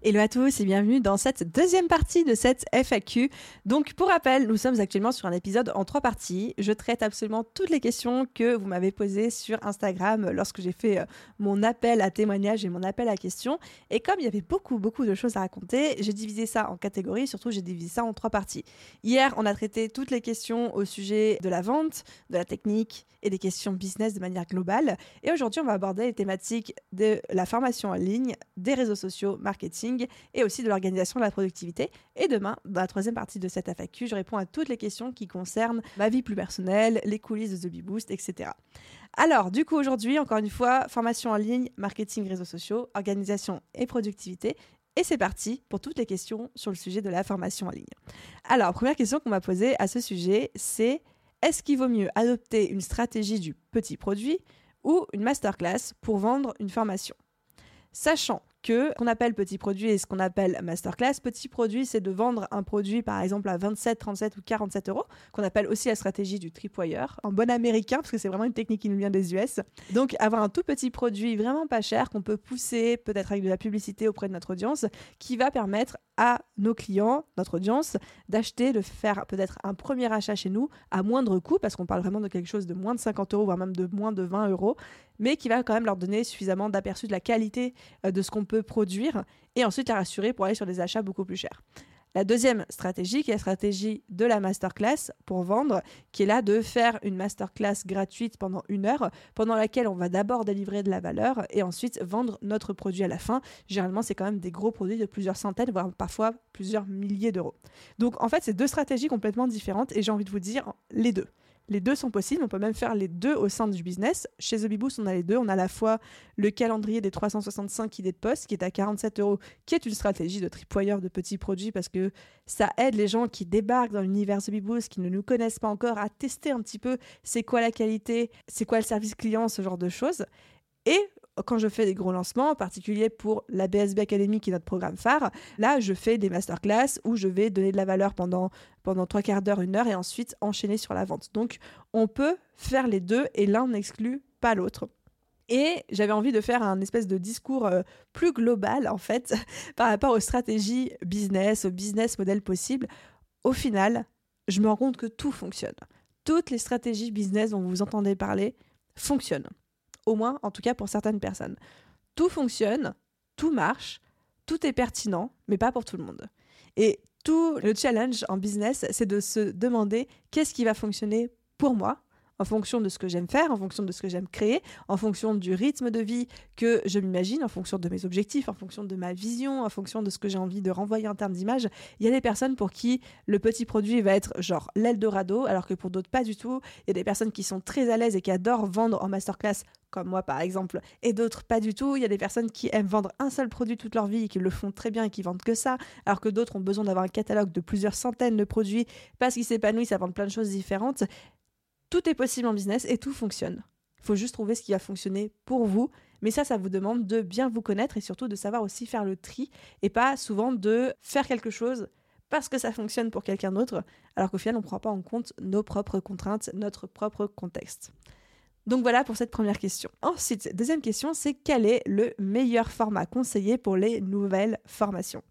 Hello à tous et bienvenue dans cette deuxième partie de cette FAQ. Donc pour rappel, nous sommes actuellement sur un épisode en trois parties. Je traite absolument toutes les questions que vous m'avez posées sur Instagram lorsque j'ai fait euh, mon appel à témoignage et mon appel à questions. Et comme il y avait beaucoup beaucoup de choses à raconter, j'ai divisé ça en catégories, surtout j'ai divisé ça en trois parties. Hier, on a traité toutes les questions au sujet de la vente, de la technique et des questions business de manière globale. Et aujourd'hui, on va aborder les thématiques de la formation en ligne, des réseaux sociaux, marketing et aussi de l'organisation de la productivité. Et demain, dans la troisième partie de cette FAQ, je réponds à toutes les questions qui concernent ma vie plus personnelle, les coulisses de The Bee Boost, etc. Alors, du coup, aujourd'hui, encore une fois, formation en ligne, marketing, réseaux sociaux, organisation et productivité. Et c'est parti pour toutes les questions sur le sujet de la formation en ligne. Alors, première question qu'on m'a posée à ce sujet, c'est est-ce qu'il vaut mieux adopter une stratégie du petit produit ou une masterclass pour vendre une formation? Sachant que qu'on appelle petit produit et ce qu'on appelle masterclass. Petit produit, c'est de vendre un produit par exemple à 27, 37 ou 47 euros, qu'on appelle aussi la stratégie du tripwire, en bon américain, parce que c'est vraiment une technique qui nous vient des US. Donc avoir un tout petit produit vraiment pas cher qu'on peut pousser peut-être avec de la publicité auprès de notre audience, qui va permettre à nos clients, notre audience, d'acheter, de faire peut-être un premier achat chez nous à moindre coût, parce qu'on parle vraiment de quelque chose de moins de 50 euros, voire même de moins de 20 euros, mais qui va quand même leur donner suffisamment d'aperçu de la qualité euh, de ce qu'on peut produire et ensuite les rassurer pour aller sur des achats beaucoup plus chers. La deuxième stratégie, qui est la stratégie de la masterclass pour vendre, qui est là de faire une masterclass gratuite pendant une heure, pendant laquelle on va d'abord délivrer de la valeur et ensuite vendre notre produit à la fin. Généralement, c'est quand même des gros produits de plusieurs centaines, voire parfois plusieurs milliers d'euros. Donc en fait, c'est deux stratégies complètement différentes et j'ai envie de vous dire les deux. Les deux sont possibles, on peut même faire les deux au sein du business. Chez The on a les deux. On a à la fois le calendrier des 365 idées de poste qui est à 47 euros, qui est une stratégie de tripwire de petits produits parce que ça aide les gens qui débarquent dans l'univers The qui ne nous connaissent pas encore, à tester un petit peu c'est quoi la qualité, c'est quoi le service client, ce genre de choses. Et quand je fais des gros lancements, en particulier pour la BSB Academy qui est notre programme phare, là je fais des masterclass où je vais donner de la valeur pendant, pendant trois quarts d'heure, une heure et ensuite enchaîner sur la vente. Donc on peut faire les deux et l'un n'exclut pas l'autre. Et j'avais envie de faire un espèce de discours euh, plus global, en fait, par rapport aux stratégies business, au business model possible. Au final, je me rends compte que tout fonctionne. Toutes les stratégies business dont vous entendez parler fonctionnent au moins en tout cas pour certaines personnes. Tout fonctionne, tout marche, tout est pertinent, mais pas pour tout le monde. Et tout le challenge en business, c'est de se demander qu'est-ce qui va fonctionner pour moi, en fonction de ce que j'aime faire, en fonction de ce que j'aime créer, en fonction du rythme de vie que je m'imagine, en fonction de mes objectifs, en fonction de ma vision, en fonction de ce que j'ai envie de renvoyer en termes d'image. Il y a des personnes pour qui le petit produit va être genre l'Eldorado, alors que pour d'autres pas du tout. Il y a des personnes qui sont très à l'aise et qui adorent vendre en masterclass comme moi par exemple, et d'autres pas du tout. Il y a des personnes qui aiment vendre un seul produit toute leur vie et qui le font très bien et qui vendent que ça, alors que d'autres ont besoin d'avoir un catalogue de plusieurs centaines de produits parce qu'ils s'épanouissent à vendre plein de choses différentes. Tout est possible en business et tout fonctionne. Il faut juste trouver ce qui va fonctionner pour vous. Mais ça, ça vous demande de bien vous connaître et surtout de savoir aussi faire le tri et pas souvent de faire quelque chose parce que ça fonctionne pour quelqu'un d'autre, alors qu'au final, on ne prend pas en compte nos propres contraintes, notre propre contexte. Donc voilà pour cette première question. Ensuite, deuxième question, c'est quel est le meilleur format conseillé pour les nouvelles formations?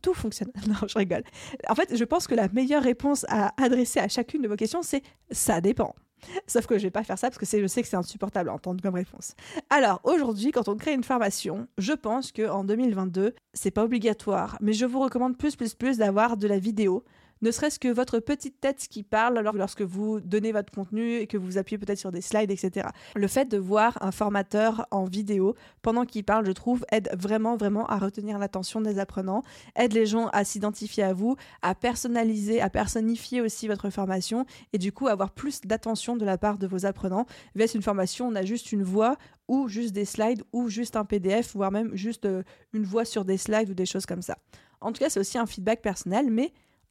Tout, fonctionne. Non, je rigole. En fait, je pense que la meilleure réponse à adresser à chacune de vos questions, c'est ça dépend. Sauf que je vais pas faire ça parce que je sais que c'est insupportable à entendre comme réponse. Alors aujourd'hui, quand on crée une formation, je pense que en 2022, c'est pas obligatoire, mais je vous recommande plus plus plus d'avoir de la vidéo, ne serait-ce que votre petite tête qui parle lorsque vous donnez votre contenu et que vous appuyez peut-être sur des slides, etc. Le fait de voir un formateur en vidéo pendant qu'il parle, je trouve, aide vraiment, vraiment à retenir l'attention des apprenants, aide les gens à s'identifier à vous, à personnaliser, à personnifier aussi votre formation et du coup avoir plus d'attention de la part de vos apprenants. Vs une formation, on a juste une voix ou juste des slides ou juste un PDF, voire même juste euh, une voix sur des slides ou des choses comme ça. En tout cas, c'est aussi un feedback personnel, mais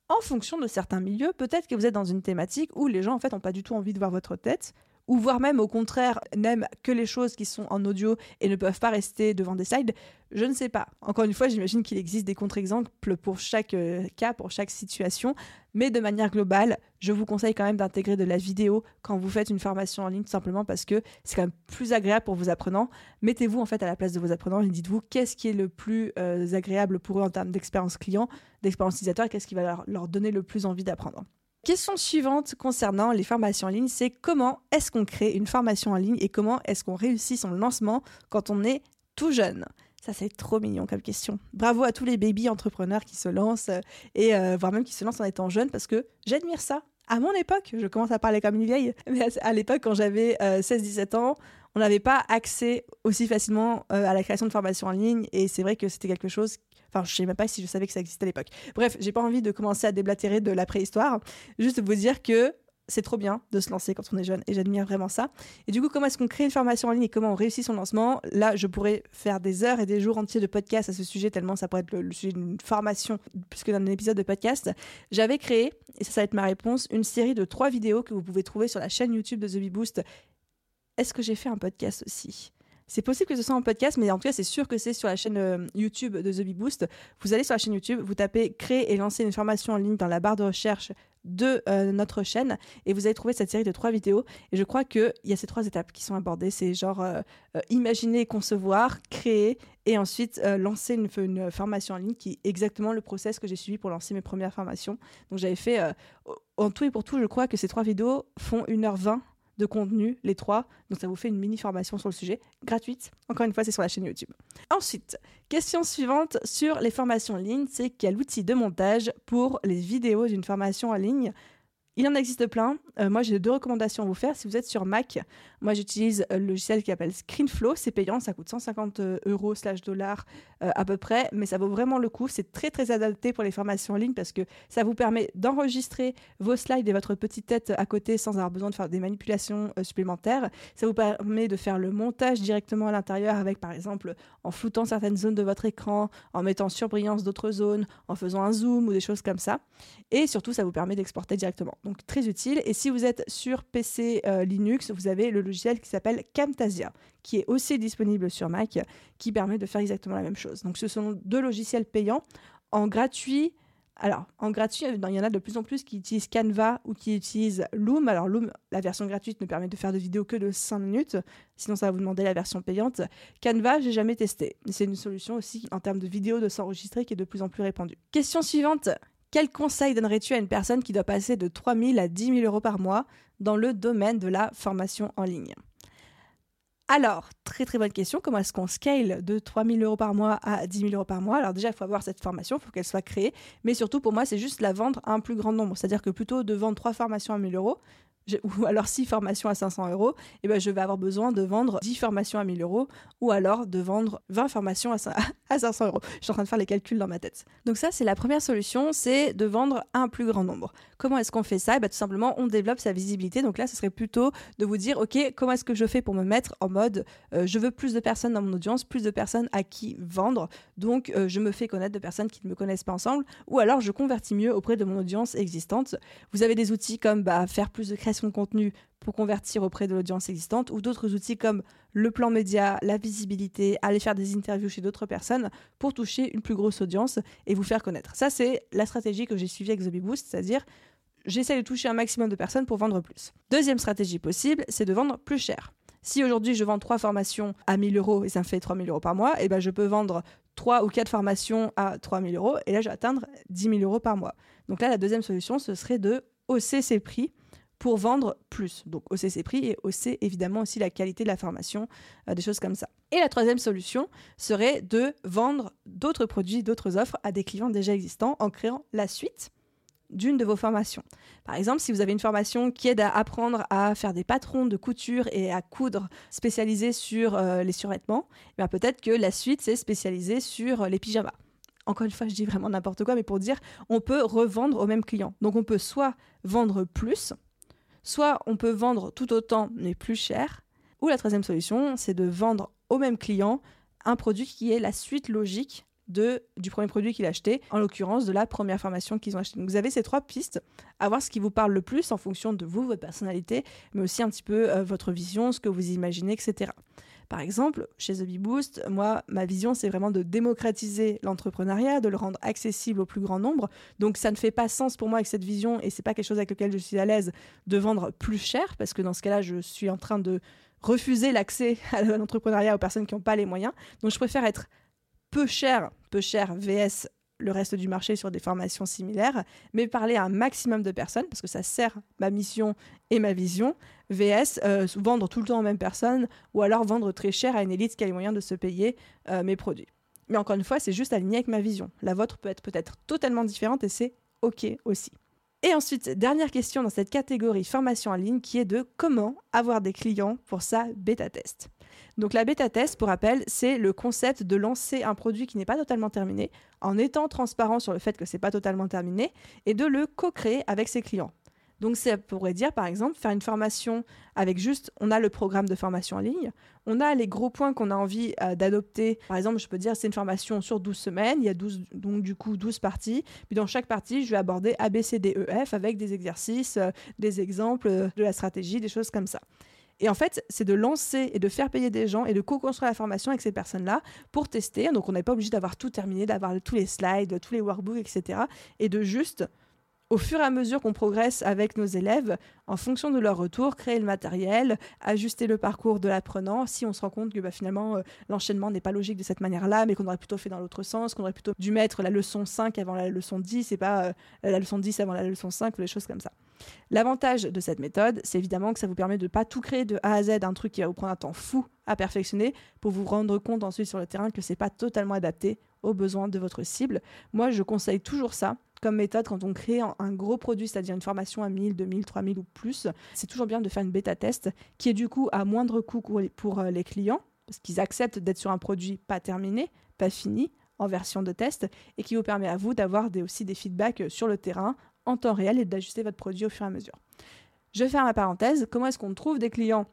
en fonction de certains milieux, peut-être que vous êtes dans une thématique où les gens en fait n'ont pas du tout envie de voir votre tête, ou voire même au contraire n'aiment que les choses qui sont en audio et ne peuvent pas rester devant des slides, je ne sais pas. Encore une fois, j'imagine qu'il existe des contre-exemples pour chaque euh, cas, pour chaque situation, mais de manière globale, je vous conseille quand même d'intégrer de la vidéo quand vous faites une formation en ligne, tout simplement parce que c'est quand même plus agréable pour vos apprenants. Mettez-vous en fait à la place de vos apprenants et dites-vous qu'est-ce qui est le plus euh, agréable pour eux en termes d'expérience client, d'expérience utilisateur, qu'est-ce qui va leur donner le plus envie d'apprendre. Question suivante concernant les formations en ligne, c'est comment est-ce qu'on crée une formation en ligne et comment est-ce qu'on réussit son lancement quand on est tout jeune? Ça, c'est trop mignon comme question. Bravo à tous les baby entrepreneurs qui se lancent euh, et euh, voire même qui se lancent en étant jeunes parce que j'admire ça. À mon époque, je commence à parler comme une vieille, mais à l'époque, quand j'avais 16-17 euh, ans, on n'avait pas accès aussi facilement à la création de formations en ligne et c'est vrai que c'était quelque chose Enfin, je sais même pas si je savais que ça existait à l'époque. Bref, j'ai pas envie de commencer à déblatérer de la préhistoire. Juste vous dire que c'est trop bien de se lancer quand on est jeune et j'admire vraiment ça. Et du coup, comment est-ce qu'on crée une formation en ligne et comment on réussit son lancement? Là, je pourrais faire des heures et des jours entiers de podcast à ce sujet, tellement ça pourrait être le, sujet d'une formation plus que d'un épisode de podcast. J'avais créé, et ça, ça va être ma réponse, une série de trois vidéos que vous pouvez trouver sur la chaîne YouTube de The Bee Boost. Est-ce que j'ai fait un podcast aussi? C'est possible que ce soit en podcast, mais en tout cas, c'est sûr que c'est sur la chaîne euh, YouTube de The Boost. Vous allez sur la chaîne YouTube, vous tapez créer et lancer une formation en ligne dans la barre de recherche de euh, notre chaîne et vous allez trouver cette série de trois vidéos. Et je crois qu'il y a ces trois étapes qui sont abordées. C'est genre euh, imaginer, concevoir, créer et ensuite lancer une, une, formation en ligne qui est exactement le process que j'ai suivi pour lancer mes premières formations. Donc j'avais fait, en tout et pour tout, je crois que ces trois vidéos font 1h20 de contenu, les trois. Donc ça vous fait une mini formation sur le sujet, gratuite. Encore une fois, c'est sur la chaîne YouTube. Ensuite, question suivante sur les formations en ligne, c'est quel outil de montage pour les vidéos d'une formation en ligne? Il en existe plein. Euh, moi, j'ai deux recommandations à vous faire. Si vous êtes sur Mac, moi, j'utilise le logiciel qui s'appelle ScreenFlow. C'est payant, ça coûte 150 euh, euros slash dollars euh, à peu près, mais ça vaut vraiment le coup. C'est très, très adapté pour les formations en ligne parce que ça vous permet d'enregistrer vos slides et votre petite tête à côté sans avoir besoin de faire des manipulations supplémentaires. Ça vous permet de faire le montage directement à l'intérieur avec, par exemple, en floutant certaines zones de votre écran, en mettant sur brillance d'autres zones, en faisant un zoom ou des choses comme ça. Et surtout, ça vous permet d'exporter directement donc très utile. Et si vous êtes sur PC euh, Linux, vous avez le logiciel qui s'appelle Camtasia, qui est aussi disponible sur Mac, qui permet de faire exactement la même chose. Donc ce sont deux logiciels payants. En gratuit, alors, en gratuit, il y en a de plus en plus qui utilisent Canva ou qui utilisent Loom. Alors, Loom, la version gratuite ne permet de faire de vidéos que de 5 minutes. Sinon, ça va vous demander la version payante. Canva, j'ai jamais testé. C'est une solution aussi en termes de vidéos de s'enregistrer qui est de plus en plus répandue. Question suivante. Quel conseil donnerais-tu à une personne qui doit passer de 3 000 à 10 000 euros par mois dans le domaine de la formation en ligne? Alors, très très bonne question. Comment est-ce qu'on scale de 3 000 euros par mois à 10 000 euros par mois? Alors déjà, il faut avoir cette formation, il faut qu'elle soit créée. Mais surtout, pour moi, c'est juste la vendre à un plus grand nombre. C'est-à-dire que plutôt de vendre 3 formations à 1 000 euros, ou alors 6 formations à 500 euros, et eh ben je vais avoir besoin de vendre 10 formations à 1000 euros ou alors de vendre 20 formations à 500 euros. Je suis en train de faire les calculs dans ma tête. Donc ça, c'est la première solution, c'est de vendre un plus grand nombre. Comment est-ce qu'on fait ça? Et eh ben, Tout simplement, on développe sa visibilité. Donc là, ce serait plutôt de vous dire, OK, comment est-ce que je fais pour me mettre en mode, euh, je veux plus de personnes dans mon audience, plus de personnes à qui vendre. Donc, euh, je me fais connaître de personnes qui ne me connaissent pas ensemble, ou alors je convertis mieux auprès de mon audience existante. Vous avez des outils comme bah, faire plus de création de contenu pour convertir auprès de l'audience existante, ou d'autres outils comme le plan média, la visibilité, aller faire des interviews chez d'autres personnes pour toucher une plus grosse audience et vous faire connaître. Ça, c'est la stratégie que j'ai suivie avec The c'est-à-dire j'essaie de toucher un maximum de personnes pour vendre plus. Deuxième stratégie possible, c'est de vendre plus cher. Si aujourd'hui je vends trois formations à 1000 euros et ça me fait 3000 euros par mois, eh ben je peux vendre trois ou quatre formations à 3000 euros et là je vais atteindre 10 000 euros par mois. Donc là, la deuxième solution, ce serait de hausser ses prix pour vendre plus. Donc hausser ses prix et hausser évidemment aussi la qualité de la formation, euh, des choses comme ça. Et la troisième solution serait de vendre d'autres produits, d'autres offres à des clients déjà existants en créant la suite d'une de vos formations. Par exemple, si vous avez une formation qui aide à apprendre à faire des patrons de couture et à coudre spécialisés sur euh, les survêtements, eh peut-être que la suite, c'est spécialisé sur les pyjamas. Encore une fois, je dis vraiment n'importe quoi, mais pour dire, on peut revendre au même client. Donc on peut soit vendre plus, soit on peut vendre tout autant mais plus cher, ou la troisième solution, c'est de vendre au même client un produit qui est la suite logique du premier produit qu'il a acheté, en l'occurrence de la première formation qu'ils ont acheté. Donc vous avez ces trois pistes, à voir ce qui vous parle le plus en fonction de vous, votre personnalité, mais aussi un petit peu euh, votre vision, ce que vous imaginez, etc. Par exemple, chez The Bee Boost, moi, ma vision, c'est vraiment de démocratiser l'entrepreneuriat, de le rendre accessible au plus grand nombre. Donc, ça ne fait pas sens pour moi avec cette vision, et c'est pas quelque chose avec lequel je suis à l'aise, de vendre plus cher, parce que dans ce cas-là, je suis en train de refuser l'accès à l'entrepreneuriat aux personnes qui n'ont pas les moyens. Donc, je préfère être peu cher, peu cher VS le reste du marché sur des formations similaires, mais parler à un maximum de personnes, parce que ça sert ma mission et ma vision, VS, euh, vendre tout le temps aux mêmes personnes, ou alors vendre très cher à une élite qui a les moyens de se payer euh, mes produits. Mais encore une fois, c'est juste aligné avec ma vision. La vôtre peut être peut-être totalement différente et c'est OK aussi. Et ensuite, dernière question dans cette catégorie formation en ligne qui est de comment avoir des clients pour sa bêta test. Donc la bêta test, pour rappel, c'est le concept de lancer un produit qui n'est pas totalement terminé en étant transparent sur le fait que c'est pas totalement terminé et de le co-créer avec ses clients. Donc ça pourrait dire par exemple faire une formation avec juste, on a le programme de formation en ligne, on a les gros points qu'on a envie euh, d'adopter. Par exemple, je peux dire c'est une formation sur 12 semaines, il y a 12, donc du coup 12 parties. Puis dans chaque partie, je vais aborder A, B, C, D, E, F avec des exercices, euh, des exemples euh, de la stratégie, des choses comme ça. Et en fait, c'est de lancer et de faire payer des gens et de co-construire la formation avec ces personnes-là pour tester. Donc, on n'est pas obligé d'avoir tout terminé, d'avoir tous les slides, tous les workbooks, etc. Et de juste au fur et à mesure qu'on progresse avec nos élèves, en fonction de leur retour, créer le matériel, ajuster le parcours de l'apprenant. Si on se rend compte que bah, finalement euh, l'enchaînement n'est pas logique de cette manière-là, mais qu'on aurait plutôt fait dans l'autre sens, qu'on aurait plutôt dû mettre la leçon 5 avant la leçon 10 et pas euh, la leçon 10 avant la leçon 5 ou des choses comme ça. L'avantage de cette méthode, c'est évidemment que ça vous permet de ne pas tout créer de A à Z, un truc qui va vous prendre un temps fou à perfectionner pour vous rendre compte ensuite sur le terrain que c'est pas totalement adapté aux besoins de votre cible. Moi, je conseille toujours ça comme méthode quand on crée un gros produit, c'est-à-dire une formation à 1000, 2000, 3000 ou plus. C'est toujours bien de faire une bêta test qui est du coup à moindre coût pour euh, les clients parce qu'ils acceptent d'être sur un produit pas terminé, pas fini, en version de test et qui vous permet à vous d'avoir aussi des feedbacks euh, sur le terrain en temps réel et d'ajuster votre produit au fur et à mesure. Je faire ma parenthèse. Comment est-ce qu'on trouve des clients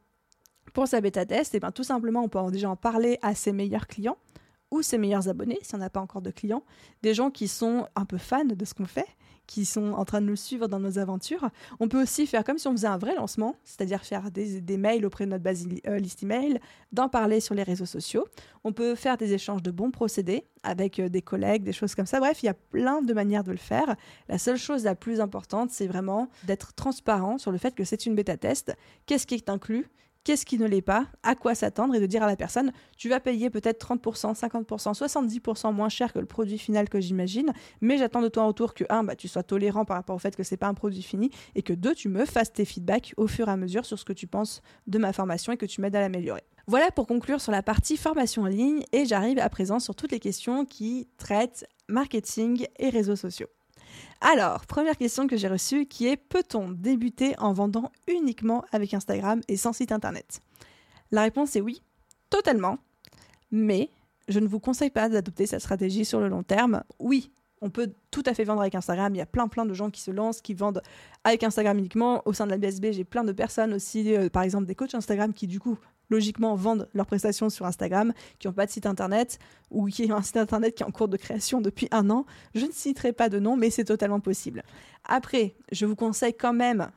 pour sa bêta test? Et eh bien tout simplement, on peut déjà en parler à ses meilleurs clients ou ses meilleurs abonnés, si on n'a pas encore de clients, des gens qui sont un peu fans de ce qu'on fait, qui sont en train de nous suivre dans nos aventures. On peut aussi faire comme si on faisait un vrai lancement, c'est-à-dire faire des, mails auprès de notre base euh, liste email, d'en parler sur les réseaux sociaux. On peut faire des échanges de bons procédés avec euh, des collègues, des choses comme ça. Bref, il y a plein de manières de le faire. La seule chose la plus importante, c'est vraiment d'être transparent sur le fait que c'est une bêta test. Qu'est-ce qui est inclus? Qu'est-ce qui ne l'est pas, à quoi s'attendre et de dire à la personne, tu vas payer peut-être 30%, 50%, 70% moins cher que le produit final que j'imagine, mais j'attends de toi en retour que, un, bah, tu sois tolérant par rapport au fait que c'est pas un produit fini, et que deux, tu me fasses tes feedbacks au fur et à mesure sur ce que tu penses de ma formation et que tu m'aides à l'améliorer. Voilà pour conclure sur la partie formation en ligne, et j'arrive à présent sur toutes les questions qui traitent marketing et réseaux sociaux. Alors, première question que j'ai reçue qui est peut-on débuter en vendant uniquement avec Instagram et sans site internet? La réponse est oui, totalement. Mais je ne vous conseille pas d'adopter cette stratégie sur le long terme. Oui, on peut tout à fait vendre avec Instagram. Il y a plein plein de gens qui se lancent, qui vendent avec Instagram uniquement. Au sein de la BSB, j'ai plein de personnes aussi, euh, par exemple des coachs Instagram qui du coup logiquement vendent leurs prestations sur Instagram, qui n'ont pas de site internet ou qui ont un site internet qui est en cours de création depuis un an. Je ne citerai pas de nom, mais c'est totalement possible. Après, je vous conseille quand même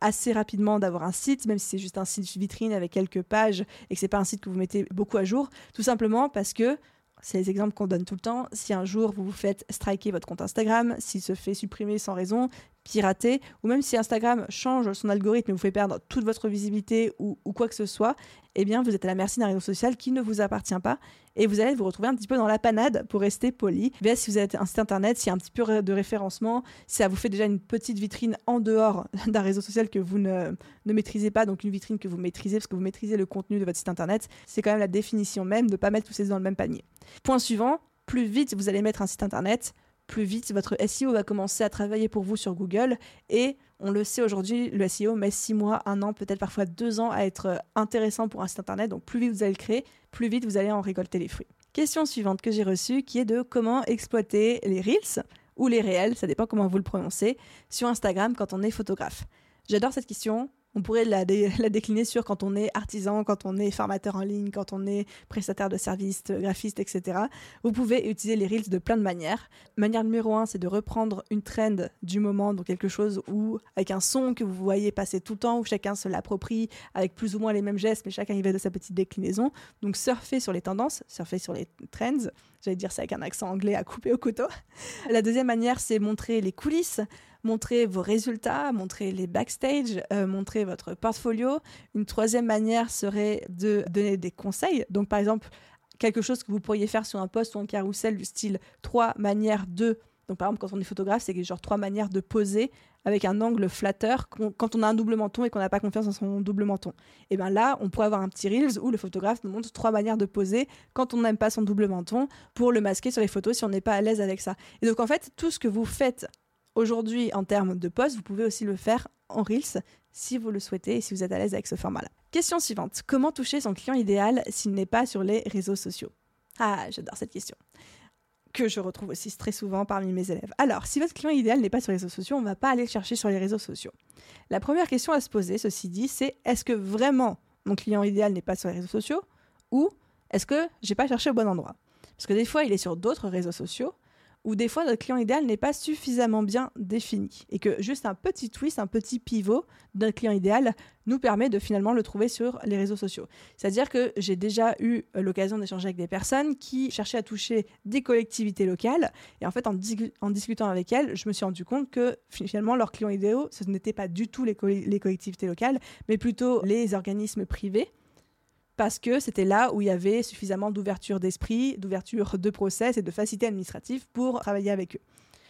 assez rapidement d'avoir un site, même si c'est juste un site vitrine avec quelques pages et que c'est pas un site que vous mettez beaucoup à jour, tout simplement parce que c'est les exemples qu'on donne tout le temps. Si un jour vous vous faites striker votre compte Instagram, s'il se fait supprimer sans raison, pirater, ou même si Instagram change son algorithme et vous fait perdre toute votre visibilité ou, quoi que ce soit, eh bien vous êtes à la merci d'un réseau social qui ne vous appartient pas et vous allez vous retrouver un petit peu dans la panade pour rester poli. Mais si vous êtes un site internet, s'il y a un petit peu de référencement, si ça vous fait déjà une petite vitrine en dehors d'un réseau social que vous ne, ne maîtrisez pas, donc une vitrine que vous maîtrisez parce que vous maîtrisez le contenu de votre site internet, c'est quand même la définition même de ne pas mettre tous ces dans le même panier. Point suivant, plus vite vous allez mettre un site internet, plus vite votre SEO va commencer à travailler pour vous sur Google. Et on le sait aujourd'hui, le SEO met six mois, un an, peut-être parfois deux ans à être intéressant pour un site internet. Donc plus vite vous allez le créer, plus vite vous allez en récolter les fruits. Question suivante que j'ai reçue qui est de comment exploiter les Reels ou les réels, ça dépend comment vous le prononcez, sur Instagram quand on est photographe. J'adore cette question on pourrait la, décliner sur quand on est artisan, quand on est formateur en ligne, quand on est prestataire de services, graphiste, etc. Vous pouvez utiliser les Reels de plein de manières. Manière numéro un, c'est de reprendre une trend du moment, donc quelque chose où, avec un son que vous voyez passer tout le temps, où chacun se l'approprie avec plus ou moins les mêmes gestes, mais chacun y va de sa petite déclinaison. Donc surfer sur les tendances, surfer sur les trends. J'allais dire ça avec un accent anglais à couper au couteau. La deuxième manière, c'est montrer les coulisses montrer vos résultats, montrer les backstage, euh, montrer votre portfolio. Une troisième manière serait de donner des conseils. Donc, par exemple, quelque chose que vous pourriez faire sur un post ou un carrousel du style trois manières de. Donc, par exemple, quand on est photographe, c'est genre trois manières de poser avec un angle flatteur quand on a un double menton et qu'on n'a pas confiance dans son double menton. Et bien là, on pourrait avoir un petit Reels où le photographe nous montre trois manières de poser quand on n'aime pas son double menton pour le masquer sur les photos si on n'est pas à l'aise avec ça. Et donc, en fait, tout ce que vous faites Aujourd'hui, en termes de poste, vous pouvez aussi le faire en Reels si vous le souhaitez et si vous êtes à l'aise avec ce format-là. Question suivante. Comment toucher son client idéal s'il n'est pas sur les réseaux sociaux? Ah, j'adore cette question que je retrouve aussi très souvent parmi mes élèves. Alors, si votre client idéal n'est pas sur les réseaux sociaux, on ne va pas aller le chercher sur les réseaux sociaux. La première question à se poser, ceci dit, c'est est-ce que vraiment mon client idéal n'est pas sur les réseaux sociaux ou est-ce que j'ai pas cherché au bon endroit? Parce que des fois, il est sur d'autres réseaux sociaux où des fois notre client idéal n'est pas suffisamment bien défini. Et que juste un petit twist, un petit pivot d'un client idéal nous permet de finalement le trouver sur les réseaux sociaux. C'est-à-dire que j'ai déjà eu l'occasion d'échanger avec des personnes qui cherchaient à toucher des collectivités locales. Et en fait en, discutant avec elles, je me suis rendu compte que finalement leurs clients idéaux, ce n'étaient pas du tout les collectivités locales, mais plutôt les organismes privés parce que c'était là où il y avait suffisamment d'ouverture d'esprit, d'ouverture de process et de facilité administrative pour travailler avec eux.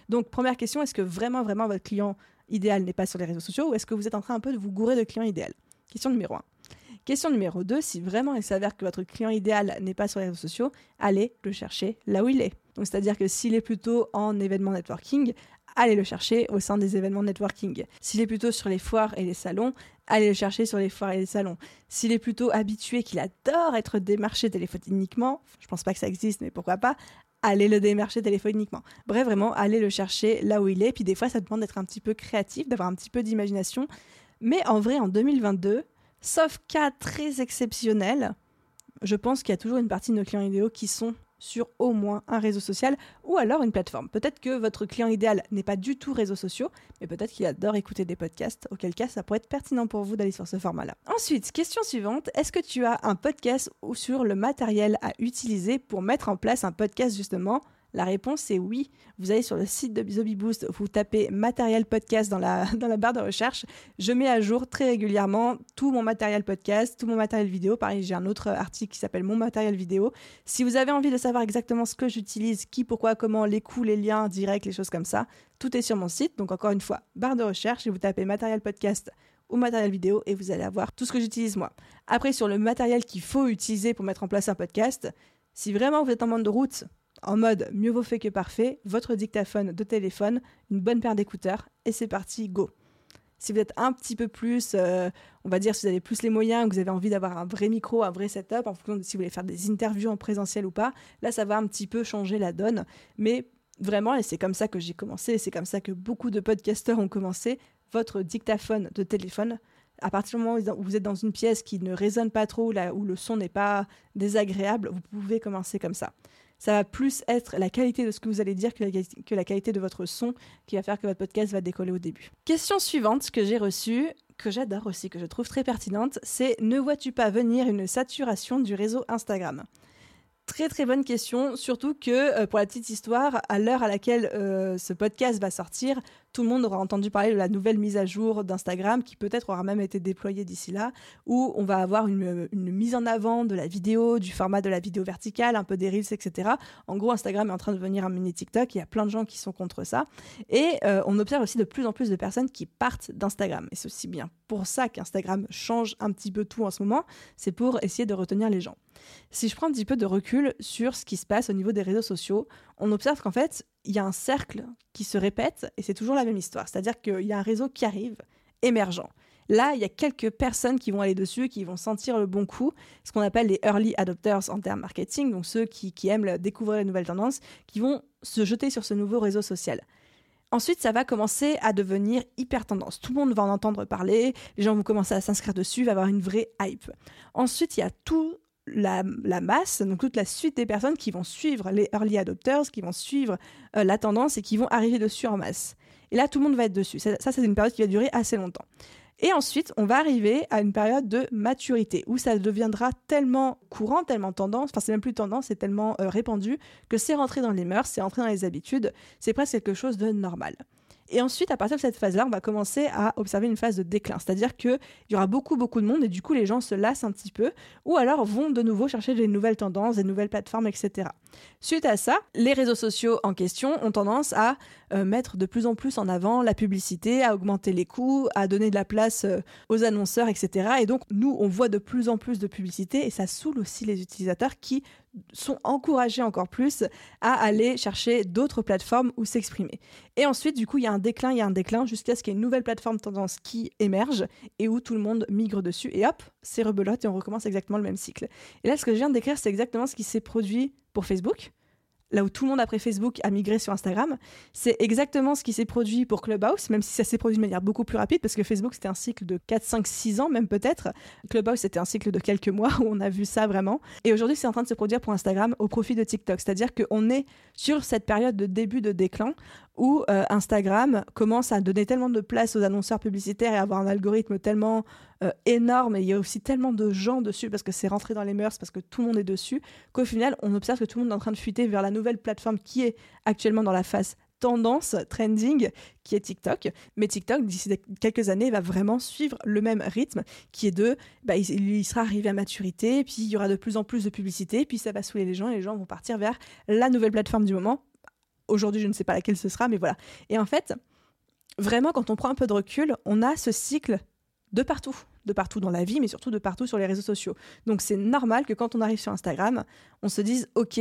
Donc, première question, est-ce que vraiment, vraiment votre client idéal n'est pas sur les réseaux sociaux ou est-ce que vous êtes en train un peu de vous gourer de client idéal? Question numéro 1. Question numéro 2, si vraiment il s'avère que votre client idéal n'est pas sur les réseaux sociaux, allez le chercher là où il est. C'est-à-dire que s'il est plutôt en événement networking, allez le chercher au sein des événements networking. S'il est plutôt sur les foires et les salons, allez le chercher sur les foires et les salons. S'il est plutôt habitué, qu'il adore être démarché téléphoniquement, je pense pas que ça existe, mais pourquoi pas, allez le démarcher téléphoniquement. Bref, vraiment, allez le chercher là où il est. Puis des fois, ça demande d'être un petit peu créatif, d'avoir un petit peu d'imagination. Mais en vrai, en 2022, sauf cas très exceptionnel, je pense qu'il y a toujours une partie de nos clients idéaux qui sont sur au moins un réseau social ou alors une plateforme. Peut-être que votre client idéal n'est pas du tout réseaux sociaux, mais peut-être qu'il adore écouter des podcasts, auquel cas ça pourrait être pertinent pour vous d'aller sur ce format-là. Ensuite, question suivante, est-ce que tu as un podcast ou sur le matériel à utiliser pour mettre en place un podcast justement? La réponse est oui. Vous allez sur le site de Boost, vous tapez matériel podcast dans la, dans la barre de recherche. Je mets à jour très régulièrement tout mon matériel podcast, tout mon matériel vidéo. Pareil, j'ai un autre article qui s'appelle Mon matériel vidéo. Si vous avez envie de savoir exactement ce que j'utilise, qui, pourquoi, comment, les coûts, les liens directs, les choses comme ça, tout est sur mon site. Donc encore une fois, barre de recherche et vous tapez matériel podcast ou matériel vidéo et vous allez avoir tout ce que j'utilise moi. Après, sur le matériel qu'il faut utiliser pour mettre en place un podcast, si vraiment vous êtes en mode de route, en mode mieux vaut fait que parfait, votre dictaphone de téléphone, une bonne paire d'écouteurs et c'est parti, go. Si vous êtes un petit peu plus, euh, on va dire, si vous avez plus les moyens, que vous avez envie d'avoir un vrai micro, un vrai setup, en fonction de si vous voulez faire des interviews en présentiel ou pas, là, ça va un petit peu changer la donne. Mais vraiment, et c'est comme ça que j'ai commencé, c'est comme ça que beaucoup de podcasteurs ont commencé, votre dictaphone de téléphone, à partir du moment où vous êtes dans une pièce qui ne résonne pas trop, là, où le son n'est pas désagréable, vous pouvez commencer comme ça ça va plus être la qualité de ce que vous allez dire que la, qualité de votre son qui va faire que votre podcast va décoller au début. Question suivante que j'ai reçue, que j'adore aussi, que je trouve très pertinente, c'est ne vois-tu pas venir une saturation du réseau Instagram? Très très bonne question, surtout que euh, pour la petite histoire, à l'heure à laquelle euh, ce podcast va sortir, tout le monde aura entendu parler de la nouvelle mise à jour d'Instagram qui peut-être aura même été déployée d'ici là, où on va avoir une, mise en avant de la vidéo, du format de la vidéo verticale, un peu des reels, etc. En gros, Instagram est en train de devenir un mini TikTok, il y a plein de gens qui sont contre ça. Et euh, on observe aussi de plus en plus de personnes qui partent d'Instagram. Et c'est aussi bien pour ça qu'Instagram change un petit peu tout en ce moment, c'est pour essayer de retenir les gens. Si je prends un petit peu de recul sur ce qui se passe au niveau des réseaux sociaux, on observe qu'en fait, il y a un cercle qui se répète et c'est toujours la même histoire. C'est-à-dire qu'il y a un réseau qui arrive, émergent. Là, il y a quelques personnes qui vont aller dessus, qui vont sentir le bon coup, ce qu'on appelle les early adopters en termes marketing, donc ceux qui, aiment découvrir les nouvelles tendances, qui vont se jeter sur ce nouveau réseau social. Ensuite, ça va commencer à devenir hyper tendance. Tout le monde va en entendre parler, les gens vont commencer à s'inscrire dessus, va avoir une vraie hype. Ensuite, il y a tout la, masse, donc toute la suite des personnes qui vont suivre les early adopters, qui vont suivre euh, la tendance et qui vont arriver dessus en masse. Et là, tout le monde va être dessus. Ça, c'est une période qui va durer assez longtemps. Et ensuite, on va arriver à une période de maturité où ça deviendra tellement courant, tellement tendance, enfin c'est même plus tendance, c'est tellement euh, répandu que c'est rentré dans les mœurs, c'est rentré dans les habitudes, c'est presque quelque chose de normal. Et ensuite, à partir de cette phase-là, on va commencer à observer une phase de déclin. C'est-à-dire qu'il y aura beaucoup, beaucoup de monde et du coup, les gens se lassent un petit peu ou alors vont de nouveau chercher des nouvelles tendances, des nouvelles plateformes, etc. Suite à ça, les réseaux sociaux en question ont tendance à euh, mettre de plus en plus en avant la publicité, à augmenter les coûts, à donner de la place euh, aux annonceurs, etc. Et donc, nous, on voit de plus en plus de publicité et ça saoule aussi les utilisateurs qui sont encouragés encore plus à aller chercher d'autres plateformes où s'exprimer. Et ensuite, du coup, il y a un déclin, il y a un déclin jusqu'à ce qu'il y ait une nouvelle plateforme tendance qui émerge et où tout le monde migre dessus. Et hop, c'est rebelote et on recommence exactement le même cycle. Et là, ce que je viens de décrire, c'est exactement ce qui s'est produit pour Facebook là où tout le monde après Facebook a migré sur Instagram. C'est exactement ce qui s'est produit pour Clubhouse, même si ça s'est produit de manière beaucoup plus rapide, parce que Facebook c'était un cycle de 4, 5, 6 ans même peut-être. Clubhouse c'était un cycle de quelques mois où on a vu ça vraiment. Et aujourd'hui c'est en train de se produire pour Instagram au profit de TikTok. C'est-à-dire qu'on est sur cette période de début de déclin où euh, Instagram commence à donner tellement de place aux annonceurs publicitaires et avoir un algorithme tellement euh, énorme et il y a aussi tellement de gens dessus parce que c'est rentré dans les mœurs, parce que tout le monde est dessus, qu'au final on observe que tout le monde est en train de fuiter vers la nouvelle plateforme qui est actuellement dans la phase tendance, trending, qui est TikTok. Mais TikTok, d'ici quelques années, va vraiment suivre le même rythme, qui est de, bah, il, il, sera arrivé à maturité, puis il y aura de plus en plus de publicité, puis ça va saouler les gens, et les gens vont partir vers la nouvelle plateforme du moment, Aujourd'hui, je ne sais pas laquelle ce sera, mais voilà. Et en fait, vraiment, quand on prend un peu de recul, on a ce cycle de partout, de partout dans la vie, mais surtout de partout sur les réseaux sociaux. Donc c'est normal que quand on arrive sur Instagram, on se dise, OK,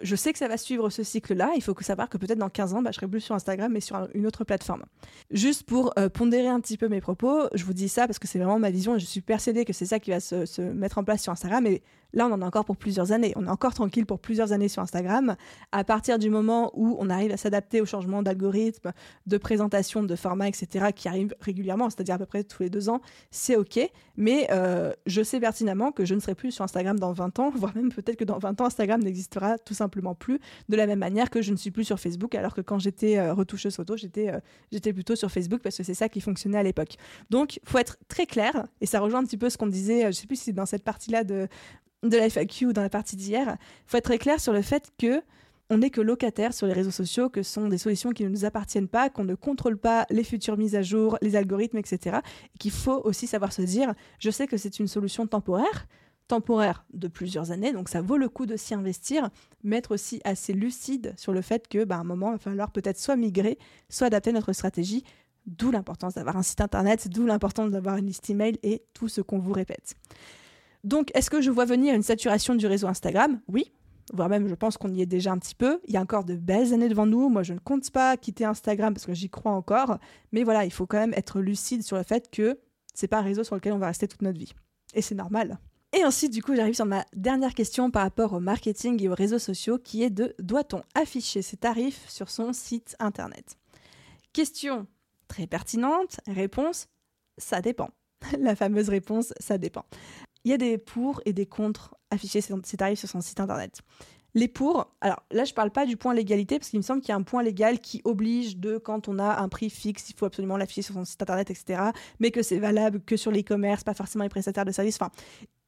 je sais que ça va suivre ce cycle-là. Il faut savoir que peut-être dans 15 ans, bah, je serai plus sur Instagram, mais sur une autre plateforme. Juste pour euh, pondérer un petit peu mes propos, je vous dis ça parce que c'est vraiment ma vision et je suis persuadée que c'est ça qui va se, se, mettre en place sur Instagram. Et Là, on en a encore pour plusieurs années. On est encore tranquille pour plusieurs années sur Instagram. À partir du moment où on arrive à s'adapter aux changements d'algorithme, de présentation, de format, etc., qui arrivent régulièrement, c'est-à-dire à peu près tous les deux ans, c'est OK. Mais euh, je sais pertinemment que je ne serai plus sur Instagram dans 20 ans, voire même peut-être que dans 20 ans, Instagram n'existera tout simplement plus, de la même manière que je ne suis plus sur Facebook, alors que quand j'étais euh, retoucheuse photo, j'étais euh, j'étais plutôt sur Facebook parce que c'est ça qui fonctionnait à l'époque. Donc, faut être très clair, et ça rejoint un petit peu ce qu'on disait, je ne sais plus si c'est dans cette partie-là de de la FAQ dans la partie d'hier, faut être très clair sur le fait que on n'est que locataire sur les réseaux sociaux, que ce sont des solutions qui ne nous appartiennent pas, qu'on ne contrôle pas les futures mises à jour, les algorithmes, etc. Et qu'il faut aussi savoir se dire, je sais que c'est une solution temporaire, temporaire de plusieurs années, donc ça vaut le coup de s'y investir, mais être aussi assez lucide sur le fait que, bah, un moment, il va falloir peut-être soit migrer, soit adapter notre stratégie, d'où l'importance d'avoir un site internet, d'où l'importance d'avoir une liste email et tout ce qu'on vous répète. Donc, est-ce que je vois venir une saturation du réseau Instagram? Oui, voire même je pense qu'on y est déjà un petit peu. Il y a encore de belles années devant nous. Moi, je ne compte pas quitter Instagram parce que j'y crois encore. Mais voilà, il faut quand même être lucide sur le fait que c'est pas un réseau sur lequel on va rester toute notre vie. Et c'est normal. Et ensuite, du coup, j'arrive sur ma dernière question par rapport au marketing et aux réseaux sociaux qui est de doit-on afficher ses tarifs sur son site internet? Question très pertinente, réponse ça dépend. La fameuse réponse ça dépend il y a des pour et des contre afficher ses tarifs sur son site internet. Les pour, alors là je parle pas du point légalité parce qu'il me semble qu'il y a un point légal qui oblige de quand on a un prix fixe, il faut absolument l'afficher sur son site internet, etc. Mais que c'est valable que sur l'e-commerce, pas forcément les prestataires de services. Enfin,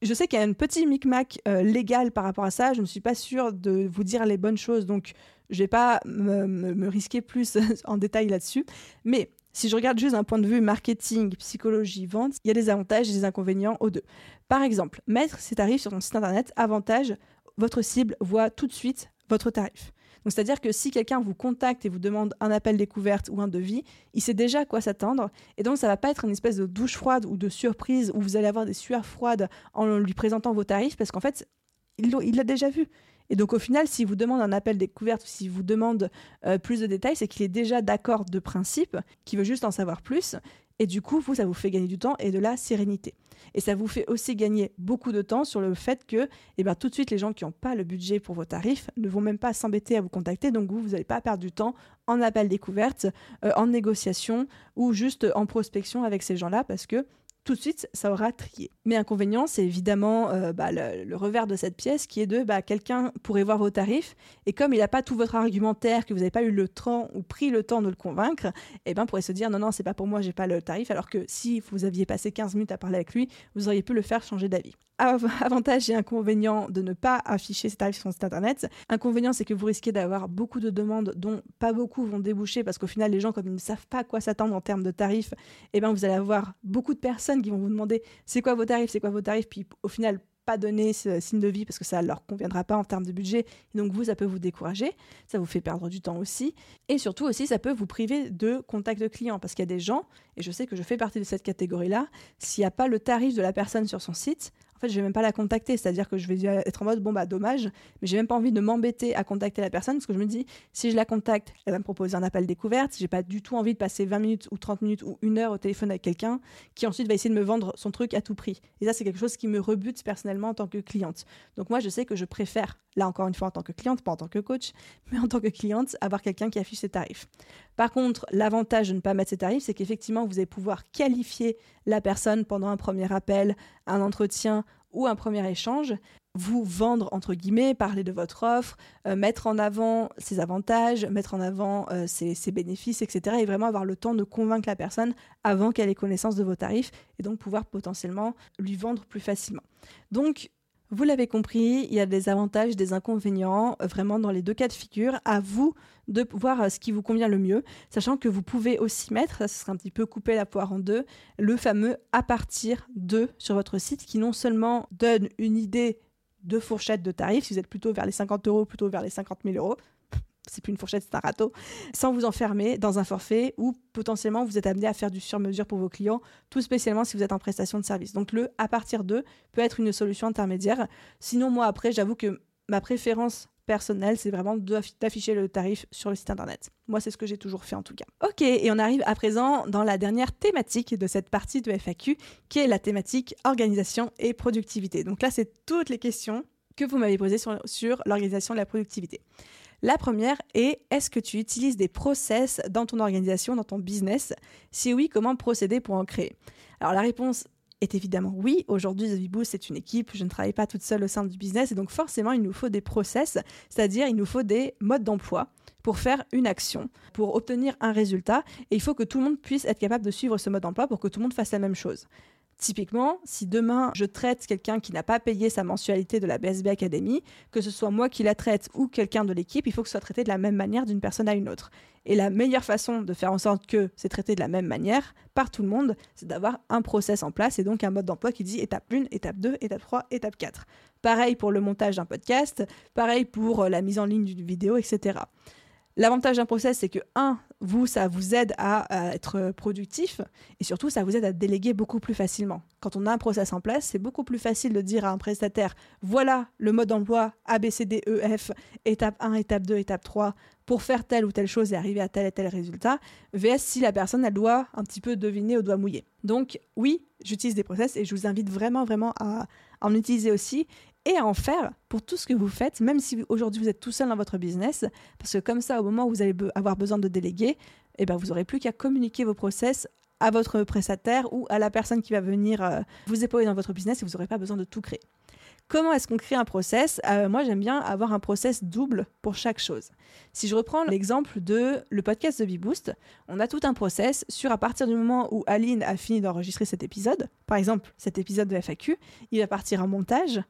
je sais qu'il y a un petit micmac euh, légal par rapport à ça. Je ne suis pas sûre de vous dire les bonnes choses, donc je vais pas me risquer plus en détail là-dessus. Mais si je regarde juste d'un point de vue marketing, psychologie, vente, il y a des avantages et des inconvénients aux deux. Par exemple, mettre ses tarifs sur son site internet, avantage, votre cible voit tout de suite votre tarif. c'est-à-dire que si quelqu'un vous contacte et vous demande un appel découverte ou un devis, il sait déjà à quoi s'attendre. Et donc, ça va pas être une espèce de douche froide ou de surprise où vous allez avoir des sueurs froides en lui présentant vos tarifs parce qu'en fait, il l'a déjà vu. Et donc au final, s'il vous demande un appel découverte ou s'il vous demande euh, plus de détails, c'est qu'il est déjà d'accord de principe, qu'il veut juste en savoir plus. Et du coup, vous, ça vous fait gagner du temps et de la sérénité. Et ça vous fait aussi gagner beaucoup de temps sur le fait que eh ben, tout de suite, les gens qui n'ont pas le budget pour vos tarifs ne vont même pas s'embêter à vous contacter. Donc vous, vous n'allez pas perdre du temps en appel découverte, euh, en négociation ou juste en prospection avec ces gens-là parce que tout de suite, ça aura trié. Mais inconvénient, c'est évidemment euh, bah, le, revers de cette pièce qui est de bah, quelqu'un pourrait voir vos tarifs et comme il n'a pas tout votre argumentaire, que vous n'avez pas eu le temps ou pris le temps de le convaincre, eh ben pourrait se dire non, non, c'est pas pour moi, j'ai pas le tarif. Alors que si vous aviez passé 15 minutes à parler avec lui, vous auriez pu le faire changer d'avis. Avantage et inconvénient de ne pas afficher ces tarifs sur son site internet. Inconvénient, c'est que vous risquez d'avoir beaucoup de demandes dont pas beaucoup vont déboucher parce qu'au final, les gens, comme ils ne savent pas quoi s'attendre en termes de tarifs, eh ben, vous allez avoir beaucoup de personnes qui vont vous demander c'est quoi vos tarifs, c'est quoi vos tarifs, puis au final, pas donner ce signe de vie parce que ça ne leur conviendra pas en termes de budget. Et donc vous, ça peut vous décourager, ça vous fait perdre du temps aussi. Et surtout aussi, ça peut vous priver de contact de clients parce qu'il y a des gens, et je sais que je fais partie de cette catégorie-là, s'il n'y a pas le tarif de la personne sur son site, en fait, je vais même pas la contacter. C'est-à-dire que je vais être en mode, bon, bah, dommage, mais j'ai même pas envie de m'embêter à contacter la personne parce que je me dis, si je la contacte, elle va me proposer un appel découverte. J'ai pas du tout envie de passer 20 minutes ou 30 minutes ou une heure au téléphone avec quelqu'un qui ensuite va essayer de me vendre son truc à tout prix. Et ça, c'est quelque chose qui me rebute personnellement en tant que cliente. Donc, moi, je sais que je préfère, là encore une fois, en tant que cliente, pas en tant que coach, mais en tant que cliente, avoir quelqu'un qui affiche ses tarifs. Par contre, l'avantage de ne pas mettre ses tarifs, c'est qu'effectivement, vous allez pouvoir qualifier la personne pendant un premier appel, un entretien ou un premier échange, vous vendre entre guillemets, parler de votre offre, euh, mettre en avant ses avantages, mettre en avant euh, ses, ses, bénéfices, etc. Et vraiment avoir le temps de convaincre la personne avant qu'elle ait connaissance de vos tarifs et donc pouvoir potentiellement lui vendre plus facilement. Donc vous l'avez compris, il y a des avantages, des inconvénients, euh, vraiment dans les deux cas de figure. À vous de voir euh, ce qui vous convient le mieux, sachant que vous pouvez aussi mettre, ça sera un petit peu couper la poire en deux, le fameux à partir de sur votre site qui non seulement donne une idée de fourchette de tarifs, si vous êtes plutôt vers les 50 euros, plutôt vers les 50 000 euros, c'est plus une fourchette, c'est un râteau, sans vous enfermer dans un forfait où potentiellement vous êtes amené à faire du sur-mesure pour vos clients, tout spécialement si vous êtes en prestation de service. Donc le à partir de peut être une solution intermédiaire. Sinon, moi après, j'avoue que ma préférence personnelle, c'est vraiment d'afficher le tarif sur le site internet. Moi, c'est ce que j'ai toujours fait en tout cas. Ok, et on arrive à présent dans la dernière thématique de cette partie de FAQ, qui est la thématique organisation et productivité. Donc là, c'est toutes les questions que vous m'avez posées sur, sur l'organisation et la productivité. La première est est-ce que tu utilises des process dans ton organisation, dans ton business? Si oui, comment procéder pour en créer? Alors la réponse est évidemment oui. Aujourd'hui, The Boost, c'est une équipe. Je ne travaille pas toute seule au sein du business. Et donc, forcément, il nous faut des process, c'est-à-dire il nous faut des modes d'emploi pour faire une action, pour obtenir un résultat. Et il faut que tout le monde puisse être capable de suivre ce mode d'emploi pour que tout le monde fasse la même chose. Typiquement, si demain je traite quelqu'un qui n'a pas payé sa mensualité de la BSB Academy, que ce soit moi qui la traite ou quelqu'un de l'équipe, il faut que ce soit traité de la même manière d'une personne à une autre. Et la meilleure façon de faire en sorte que c'est traité de la même manière par tout le monde, c'est d'avoir un process en place et donc un mode d'emploi qui dit étape 1, étape 2, étape 3, étape 4. Pareil pour le montage d'un podcast, pareil pour euh, la mise en ligne d'une vidéo, etc. L'avantage d'un process, c'est que, un, vous, ça vous aide à, être productif et surtout, ça vous aide à déléguer beaucoup plus facilement. Quand on a un process en place, c'est beaucoup plus facile de dire à un prestataire voilà le mode d'emploi A, B, C, D, E, F, étape 1, étape 2, étape 3, pour faire telle ou telle chose et arriver à tel et tel résultat, VS si la personne, elle doit un petit peu deviner au doigt mouillé. Donc, oui, j'utilise des process et je vous invite vraiment, vraiment à en utiliser aussi et à en faire pour tout ce que vous faites, même si aujourd'hui vous êtes tout seul dans votre business, parce que comme ça, au moment où vous allez avoir besoin de déléguer, eh ben, vous n'aurez plus qu'à communiquer vos process à votre prestataire ou à la personne qui va venir euh, vous épauler dans votre business et vous n'aurez pas besoin de tout créer. Comment est-ce qu'on crée un process? Euh, Moi, j'aime bien avoir un process double pour chaque chose. Si je reprends l'exemple de le podcast de Beboost, on a tout un process sur à partir du moment où Aline a fini d'enregistrer cet épisode, par exemple cet épisode de FAQ, il va partir en montage,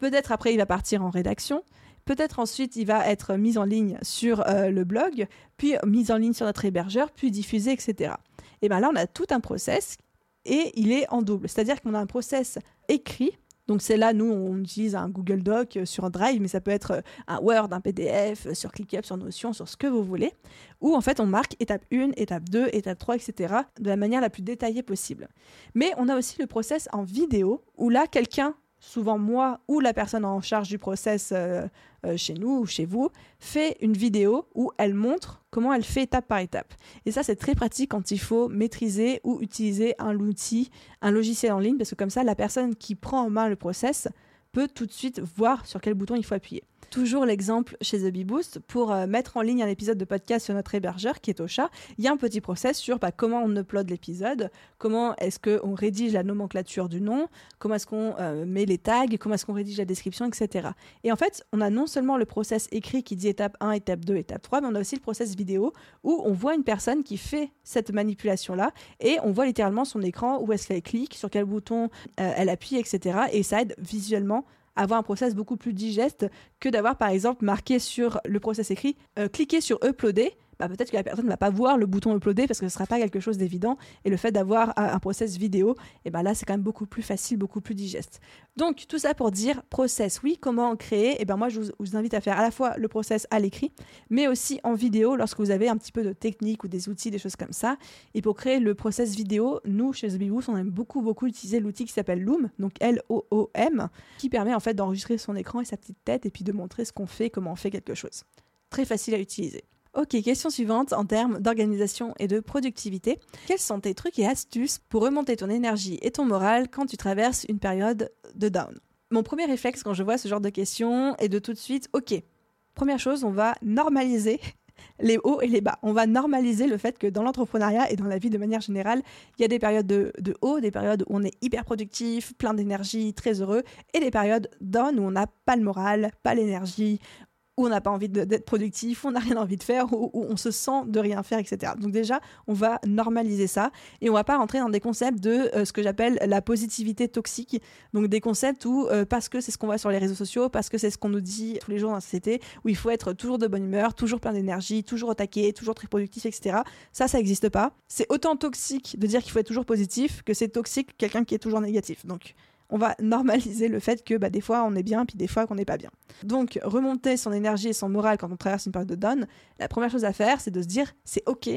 Peut-être après, il va partir en rédaction. Peut-être ensuite, il va être mis en ligne sur euh, le blog, puis mis en ligne sur notre hébergeur, puis diffusé, etc. Et bien là, on a tout un process et il est en double. C'est-à-dire qu'on a un process écrit. Donc c'est là, nous, on utilise un Google Doc sur un Drive, mais ça peut être un Word, un PDF, sur ClickUp, sur Notion, sur ce que vous voulez, où en fait on marque étape 1, étape 2, étape 3, etc. de la manière la plus détaillée possible. Mais on a aussi le process en vidéo, où là, quelqu'un souvent moi ou la personne en charge du process euh, euh, chez nous ou chez vous, fait une vidéo où elle montre comment elle fait étape par étape. Et ça, c'est très pratique quand il faut maîtriser ou utiliser un outil, un logiciel en ligne, parce que comme ça, la personne qui prend en main le process peut tout de suite voir sur quel bouton il faut appuyer toujours l'exemple chez The Bee Boost. Pour euh, mettre en ligne un épisode de podcast sur notre hébergeur qui est Ocha, il y a un petit process sur bah, comment on upload l'épisode, comment est-ce qu'on rédige la nomenclature du nom, comment est-ce qu'on euh, met les tags, comment est-ce qu'on rédige la description, etc. Et en fait, on a non seulement le process écrit qui dit étape 1, étape 2, étape 3, mais on a aussi le process vidéo où on voit une personne qui fait cette manipulation-là et on voit littéralement son écran, où est-ce qu'elle clique, sur quel bouton euh, elle appuie, etc. Et ça aide visuellement avoir un process beaucoup plus digeste que d'avoir par exemple marqué sur le process écrit, euh, cliquer sur uploader bah, peut-être que la personne ne va pas voir le bouton uploader parce que ce ne sera pas quelque chose d'évident. Et le fait d'avoir un, process vidéo, et ben là, c'est quand même beaucoup plus facile, beaucoup plus digeste. Donc, tout ça pour dire process, oui, comment créer? Et ben moi, je vous, invite à faire à la fois le process à l'écrit, mais aussi en vidéo lorsque vous avez un petit peu de technique ou des outils, des choses comme ça. Et pour créer le process vidéo, nous, chez The on aime beaucoup, beaucoup utiliser l'outil qui s'appelle Loom, donc L-O-O-M, qui permet en fait d'enregistrer son écran et sa petite tête et puis de montrer ce qu'on fait, comment on fait quelque chose. Très facile à utiliser. Ok, question suivante en termes d'organisation et de productivité. Quels sont tes trucs et astuces pour remonter ton énergie et ton moral quand tu traverses une période de down? Mon premier réflexe quand je vois ce genre de questions est de tout de suite, ok, première chose, on va normaliser les hauts et les bas. On va normaliser le fait que dans l'entrepreneuriat et dans la vie de manière générale, il y a des périodes de, de haut, des périodes où on est hyper productif, plein d'énergie, très heureux, et des périodes down où on n'a pas le moral, pas l'énergie, où on n'a pas envie d'être productif, où on n'a rien envie de faire, où, on se sent de rien faire, etc. Donc déjà, on va normaliser ça et on va pas rentrer dans des concepts de euh, ce que j'appelle la positivité toxique. Donc des concepts où, euh, parce que c'est ce qu'on voit sur les réseaux sociaux, parce que c'est ce qu'on nous dit tous les jours dans la société, où il faut être toujours de bonne humeur, toujours plein d'énergie, toujours au taquet, toujours très productif, etc. Ça, ça n'existe pas. C'est autant toxique de dire qu'il faut être toujours positif que c'est toxique quelqu'un qui est toujours négatif. Donc on va normaliser le fait que bah, des fois on est bien, puis des fois qu'on n'est pas bien. Donc remonter son énergie et son moral quand on traverse une période de down, la première chose à faire, c'est de se dire c'est ok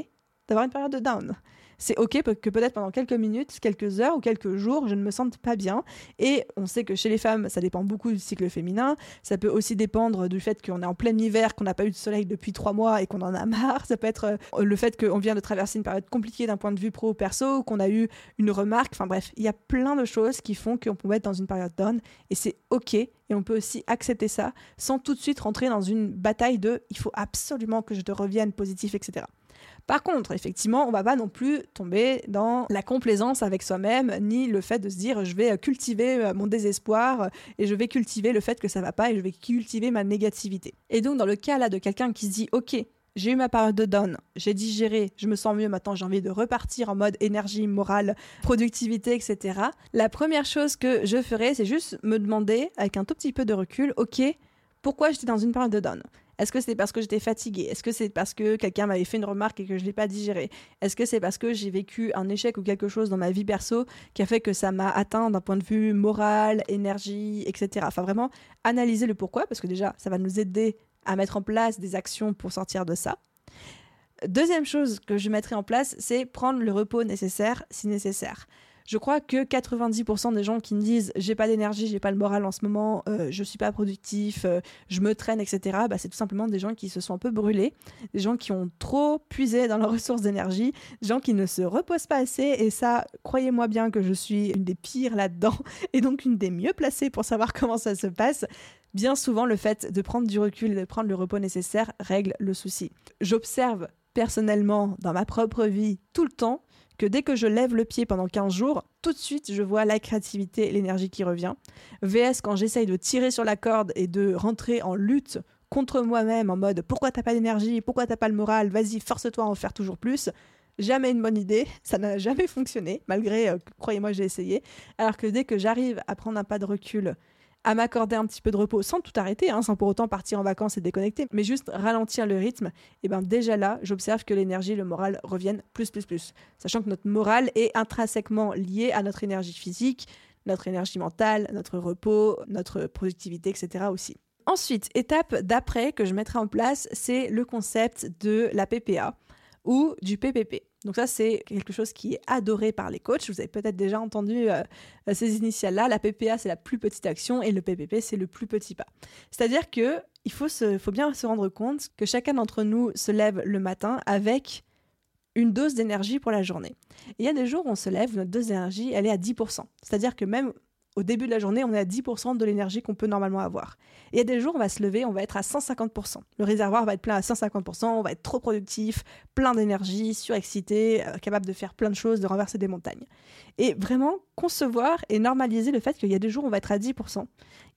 d'avoir une période de down c'est ok que peut-être pendant quelques minutes, quelques heures ou quelques jours, je ne me sente pas bien. Et on sait que chez les femmes, ça dépend beaucoup du cycle féminin. Ça peut aussi dépendre du fait qu'on est en plein hiver, qu'on n'a pas eu de soleil depuis trois mois et qu'on en a marre. Ça peut être euh, le fait qu'on vient de traverser une période compliquée d'un point de vue pro-perso, ou qu'on a eu une remarque. Enfin bref, il y a plein de choses qui font qu'on peut être dans une période down et c'est ok. Et on peut aussi accepter ça sans tout de suite rentrer dans une bataille de il faut absolument que je te revienne positif, etc. Par contre, effectivement, on va pas non plus tomber dans la complaisance avec soi-même, ni le fait de se dire je vais cultiver euh, mon désespoir et je vais cultiver le fait que ça va pas et je vais cultiver ma négativité. Et donc dans le cas là de quelqu'un qui se dit ok, j'ai eu ma période de down, j'ai digéré, je me sens mieux maintenant, j'ai envie de repartir en mode énergie, morale, productivité, etc. La première chose que je ferai, c'est juste me demander, avec un tout petit peu de recul, ok, pourquoi j'étais dans une période de down? Est-ce que c'est parce que j'étais fatiguée? Est-ce que c'est parce que quelqu'un m'avait fait une remarque et que je ne l'ai pas digérée? Est-ce que c'est parce que j'ai vécu un échec ou quelque chose dans ma vie perso qui a fait que ça m'a atteint d'un point de vue moral, énergie, etc. Enfin vraiment, analyser le pourquoi, parce que déjà, ça va nous aider à mettre en place des actions pour sortir de ça. Deuxième chose que je mettrai en place, c'est prendre le repos nécessaire si nécessaire. Je crois que 90% des gens qui me disent j'ai pas d'énergie, j'ai pas le moral en ce moment, euh, je suis pas productif, euh, je me traîne, etc. Bah, c'est tout simplement des gens qui se sont un peu brûlés, des gens qui ont trop puisé dans leurs ressources d'énergie, des gens qui ne se reposent pas assez. Et ça, croyez-moi bien que je suis une des pires là-dedans et donc une des mieux placées pour savoir comment ça se passe. Bien souvent, le fait de prendre du recul et de prendre le repos nécessaire règle le souci. J'observe personnellement dans ma propre vie tout le temps que dès que je lève le pied pendant 15 jours, tout de suite, je vois la créativité et l'énergie qui revient. VS, quand j'essaye de tirer sur la corde et de rentrer en lutte contre moi-même en mode pourquoi t'as pas d'énergie, pourquoi t'as pas le moral, vas-y, force-toi à en faire toujours plus. Jamais une bonne idée, ça n'a jamais fonctionné, malgré, euh, croyez-moi, j'ai essayé. Alors que dès que j'arrive à prendre un pas de recul à m'accorder un petit peu de repos sans tout arrêter, hein, sans pour autant partir en vacances et déconnecter, mais juste ralentir le rythme, et ben déjà là, j'observe que l'énergie, le moral reviennent plus, plus, plus. Sachant que notre moral est intrinsèquement lié à notre énergie physique, notre énergie mentale, notre repos, notre productivité, etc. aussi. Ensuite, étape d'après que je mettrai en place, c'est le concept de la PPA ou du PPP. Donc ça, c'est quelque chose qui est adoré par les coachs. Vous avez peut-être déjà entendu euh, ces initiales-là. La PPA, c'est la plus petite action et le PPP, c'est le plus petit pas. C'est-à-dire que il faut, faut bien se rendre compte que chacun d'entre nous se lève le matin avec une dose d'énergie pour la journée. il y a des jours où on se lève, notre dose d'énergie, elle est à 10%. C'est-à-dire que même au début de la journée, on est à 10% de l'énergie qu'on peut normalement avoir. Et il y a des jours, on va se lever, on va être à 150%. Le réservoir va être plein à 150%, on va être trop productif, plein d'énergie, surexcité, euh, capable de faire plein de choses, de renverser des montagnes. Et vraiment concevoir et normaliser le fait qu'il y a des jours on va être à 10%,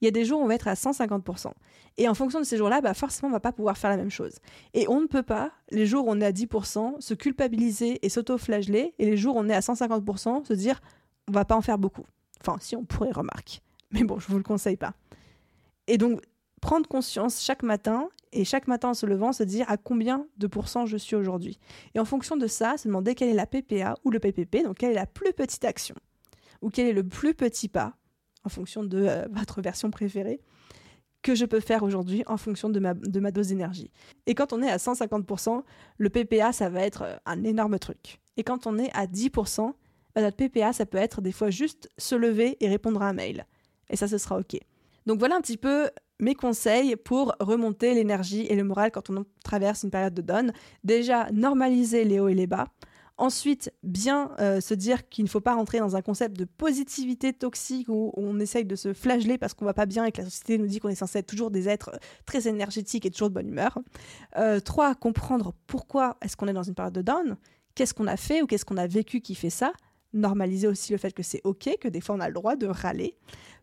il y a des jours on va être à 150%. Et en fonction de ces jours-là, bah forcément, on va pas pouvoir faire la même chose. Et on ne peut pas, les jours où on est à 10%, se culpabiliser et s'auto-flageller, et les jours où on est à 150%, se dire, on va pas en faire beaucoup. Enfin, si on pourrait remarquer. Mais bon, je vous le conseille pas. Et donc, prendre conscience chaque matin et chaque matin en se levant, se dire à combien de pourcents je suis aujourd'hui. Et en fonction de ça, se demander quelle est la PPA ou le PPP, donc quelle est la plus petite action ou quel est le plus petit pas en fonction de euh, votre version préférée que je peux faire aujourd'hui en fonction de ma, de ma dose d'énergie. Et quand on est à 150%, le PPA, ça va être euh, un énorme truc. Et quand on est à 10%, notre PPA, ça peut être des fois juste se lever et répondre à un mail. Et ça, ce sera OK. Donc voilà un petit peu mes conseils pour remonter l'énergie et le moral quand on traverse une période de donne. Déjà, normaliser les hauts et les bas. Ensuite, bien euh, se dire qu'il ne faut pas rentrer dans un concept de positivité toxique où on essaye de se flageller parce qu'on va pas bien et que la société nous dit qu'on est censé être toujours des êtres très énergétiques et toujours de bonne humeur. Euh, trois, comprendre pourquoi est-ce qu'on est dans une période de down, qu'est-ce qu'on a fait ou qu'est-ce qu'on a vécu qui fait ça? Normaliser aussi le fait que c'est ok, que des fois on a le droit de râler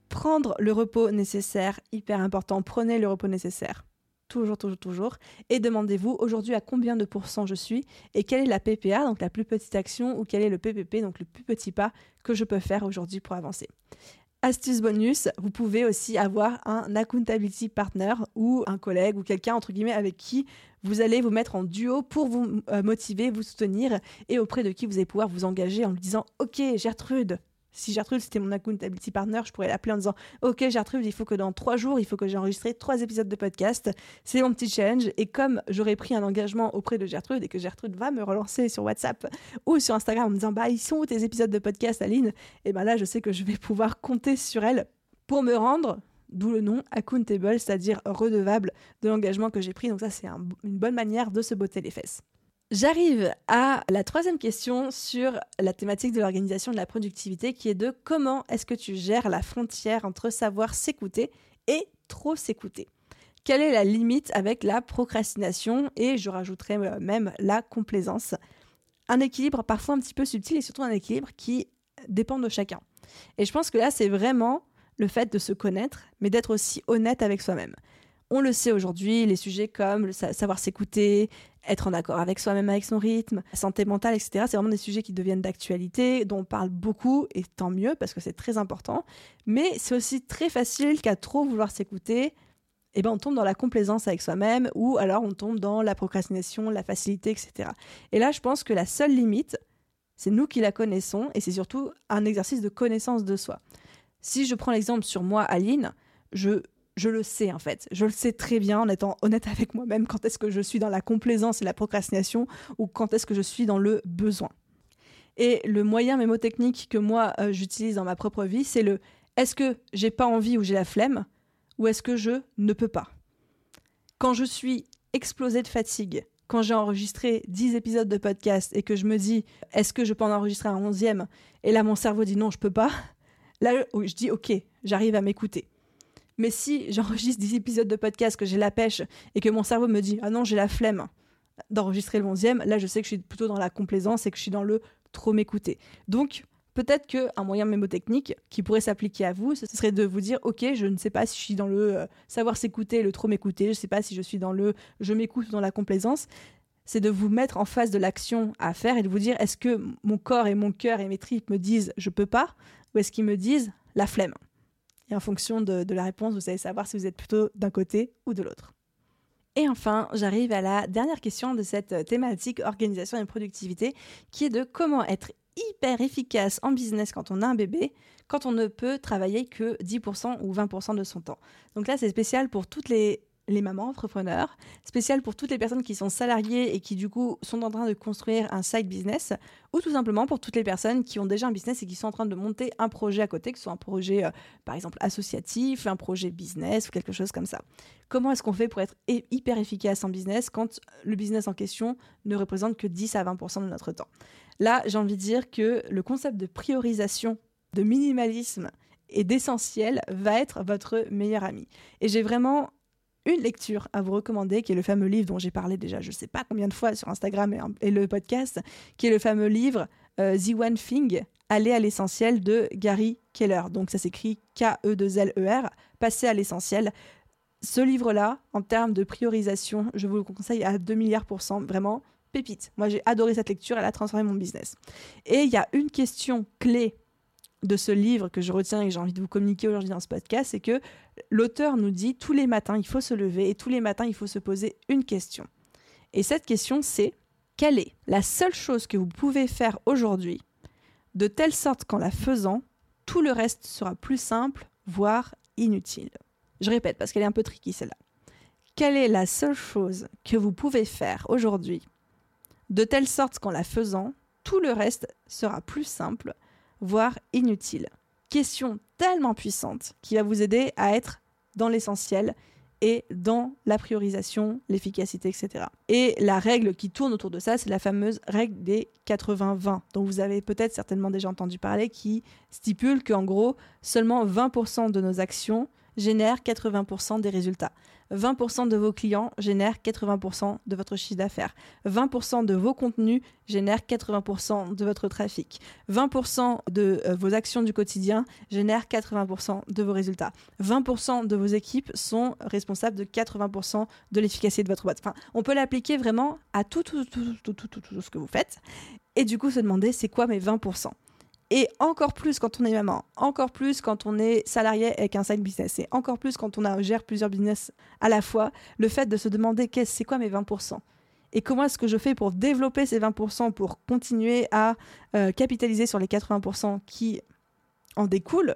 prendre le repos nécessaire, hyper important, prenez le repos nécessaire. Toujours, toujours, toujours. Et demandez-vous aujourd'hui à combien de pourcents je suis et quelle est la PPA, donc la plus petite action, ou quel est le PPP, donc le plus petit pas que je peux faire aujourd'hui pour avancer. Astuce bonus, vous pouvez aussi avoir un accountability partner ou un collègue ou quelqu'un entre guillemets avec qui vous allez vous mettre en duo pour vous euh, motiver, vous soutenir et auprès de qui vous allez pouvoir vous engager en lui disant OK Gertrude, si Gertrude c'était mon accountability partner, je pourrais l'appeler en disant Ok Gertrude, il faut que dans trois jours, il faut que j'ai enregistré trois épisodes de podcast. C'est mon petit challenge. Et comme j'aurais pris un engagement auprès de Gertrude et que Gertrude va me relancer sur WhatsApp ou sur Instagram en me disant Bah, ils sont où tes épisodes de podcast, Aline? Et ben là, je sais que je vais pouvoir compter sur elle pour me rendre d'où le nom accountable, c'est-à-dire redevable de l'engagement que j'ai pris. Donc ça, c'est une bonne manière de se botter les fesses. J'arrive à la troisième question sur la thématique de l'organisation de la productivité qui est de comment est-ce que tu gères la frontière entre savoir s'écouter et trop s'écouter Quelle est la limite avec la procrastination et je rajouterai euh, même la complaisance? Un équilibre parfois un petit peu subtil et surtout un équilibre qui dépend de chacun. Et je pense que là c'est vraiment le fait de se connaître mais d'être aussi honnête avec soi-même. On le sait aujourd'hui, les sujets comme savoir s'écouter, être en accord avec soi-même, avec son rythme, santé mentale, etc. C'est vraiment des sujets qui deviennent d'actualité, dont on parle beaucoup, et tant mieux, parce que c'est très important. Mais c'est aussi très facile qu'à trop vouloir s'écouter, eh ben, on tombe dans la complaisance avec soi-même, ou alors on tombe dans la procrastination, la facilité, etc. Et là, je pense que la seule limite, c'est nous qui la connaissons, et c'est surtout un exercice de connaissance de soi. Si je prends l'exemple sur moi, Aline, je je le sais en fait. Je le sais très bien en étant honnête avec moi-même quand est-ce que je suis dans la complaisance et la procrastination ou quand est-ce que je suis dans le besoin. Et le moyen mémotechnique que moi euh, j'utilise dans ma propre vie, c'est le est-ce que j'ai pas envie ou j'ai la flemme ou est-ce que je ne peux pas? Quand je suis explosée de fatigue, quand j'ai enregistré 10 épisodes de podcast et que je me dis est-ce que je peux en enregistrer un onzième? et là mon cerveau dit non je peux pas, là je dis ok j'arrive à m'écouter mais si j'enregistre 10 épisodes de podcast, que j'ai la pêche et que mon cerveau me dit Ah non, j'ai la flemme d'enregistrer le 11e, là je sais que je suis plutôt dans la complaisance et que je suis dans le trop m'écouter. Donc peut-être qu'un moyen mémotechnique qui pourrait s'appliquer à vous, ce serait de vous dire Ok, je ne sais pas si je suis dans le euh, savoir s'écouter, le trop m'écouter, je ne sais pas si je suis dans le je m'écoute ou dans la complaisance. C'est de vous mettre en face de l'action à faire et de vous dire est-ce que mon corps et mon cœur et mes tripes me disent je peux pas ou est-ce qu'ils me disent la flemme? Et en fonction de, la réponse, vous allez savoir si vous êtes plutôt d'un côté ou de l'autre. Et enfin, j'arrive à la dernière question de cette thématique organisation et productivité, qui est de comment être hyper efficace en business quand on a un bébé, quand on ne peut travailler que 10% ou 20% de son temps. Donc là, c'est spécial pour toutes les les mamans entrepreneurs, spécial pour toutes les personnes qui sont salariées et qui du coup sont en train de construire un side business, ou tout simplement pour toutes les personnes qui ont déjà un business et qui sont en train de monter un projet à côté, que ce soit un projet euh, par exemple associatif, un projet business ou quelque chose comme ça. Comment est-ce qu'on fait pour être hyper efficace en business quand le business en question ne représente que 10 à 20% de notre temps? Là, j'ai envie de dire que le concept de priorisation, de minimalisme et d'essentiel va être votre meilleur ami. Et j'ai vraiment une lecture à vous recommander, qui est le fameux livre dont j'ai parlé déjà, je ne sais pas combien de fois sur Instagram et, le podcast, qui est le fameux livre euh, The One Thing, Aller à l'essentiel de Gary Keller. Donc ça s'écrit K-E-2-L-E-R, Passer à l'essentiel. Ce livre-là, en termes de priorisation, je vous le conseille à 2 milliards pour cent, vraiment pépite. Moi j'ai adoré cette lecture, elle a transformé mon business. Et il y a une question clé de ce livre que je retiens et que j'ai envie de vous communiquer aujourd'hui dans ce podcast, c'est que l'auteur nous dit tous les matins, il faut se lever et tous les matins, il faut se poser une question. Et cette question, c'est quelle est la seule chose que vous pouvez faire aujourd'hui de telle sorte qu'en la faisant, tout le reste sera plus simple, voire inutile? Je répète parce qu'elle est un peu tricky celle-là. Quelle est la seule chose que vous pouvez faire aujourd'hui de telle sorte qu'en la faisant, tout le reste sera plus simple, voire inutile. Question tellement puissante qui va vous aider à être dans l'essentiel et dans la priorisation, l'efficacité, etc. Et la règle qui tourne autour de ça, c'est la fameuse règle des 80-20, dont vous avez peut-être certainement déjà entendu parler, qui stipule qu'en gros, seulement 20% de nos actions génèrent 80% des résultats. 20% de vos clients génèrent 80% de votre chiffre d'affaires. 20% de vos contenus génèrent 80% de votre trafic. 20% de euh, vos actions du quotidien génèrent 80% de vos résultats. 20% de vos équipes sont responsables de 80% de l'efficacité de votre boîte. Enfin, on peut l'appliquer vraiment à tout, tout, tout, tout, tout, tout, tout ce que vous faites. Et du coup, se demander, c'est quoi mes 20% et encore plus quand on est maman, encore plus quand on est salarié avec un side business, et encore plus quand on gère plusieurs business à la fois, le fait de se demander qu'est-ce, c'est quoi mes 20% et comment est-ce que je fais pour développer ces 20% pour continuer à euh, capitaliser sur les 80% qui en découlent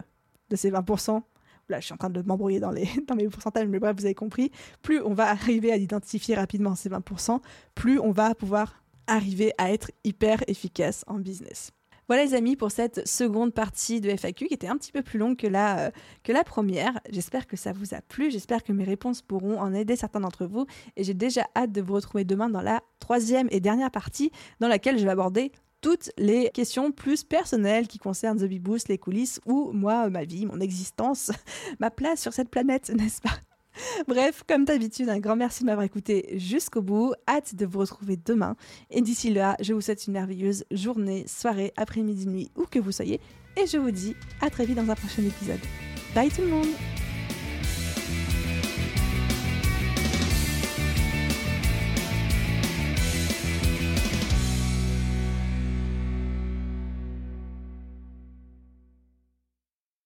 de ces 20%. Là, je suis en train de m'embrouiller dans, les, dans mes pourcentages, mais bref, vous avez compris. Plus on va arriver à identifier rapidement ces 20%, plus on va pouvoir arriver à être hyper efficace en business. Voilà les amis pour cette seconde partie de FAQ qui était un petit peu plus longue que la, euh, que la première. J'espère que ça vous a plu, j'espère que mes réponses pourront en aider certains d'entre vous. Et j'ai déjà hâte de vous retrouver demain dans la troisième et dernière partie dans laquelle je vais aborder toutes les questions plus personnelles qui concernent The Boost, les coulisses ou moi, ma vie, mon existence, ma place sur cette planète, n'est-ce pas? Bref, comme d'habitude, un grand merci de m'avoir écouté jusqu'au bout. Hâte de vous retrouver demain. Et d'ici là, je vous souhaite une merveilleuse journée, soirée, après-midi, nuit, où que vous soyez. Et je vous dis à très vite dans un prochain épisode. Bye tout le monde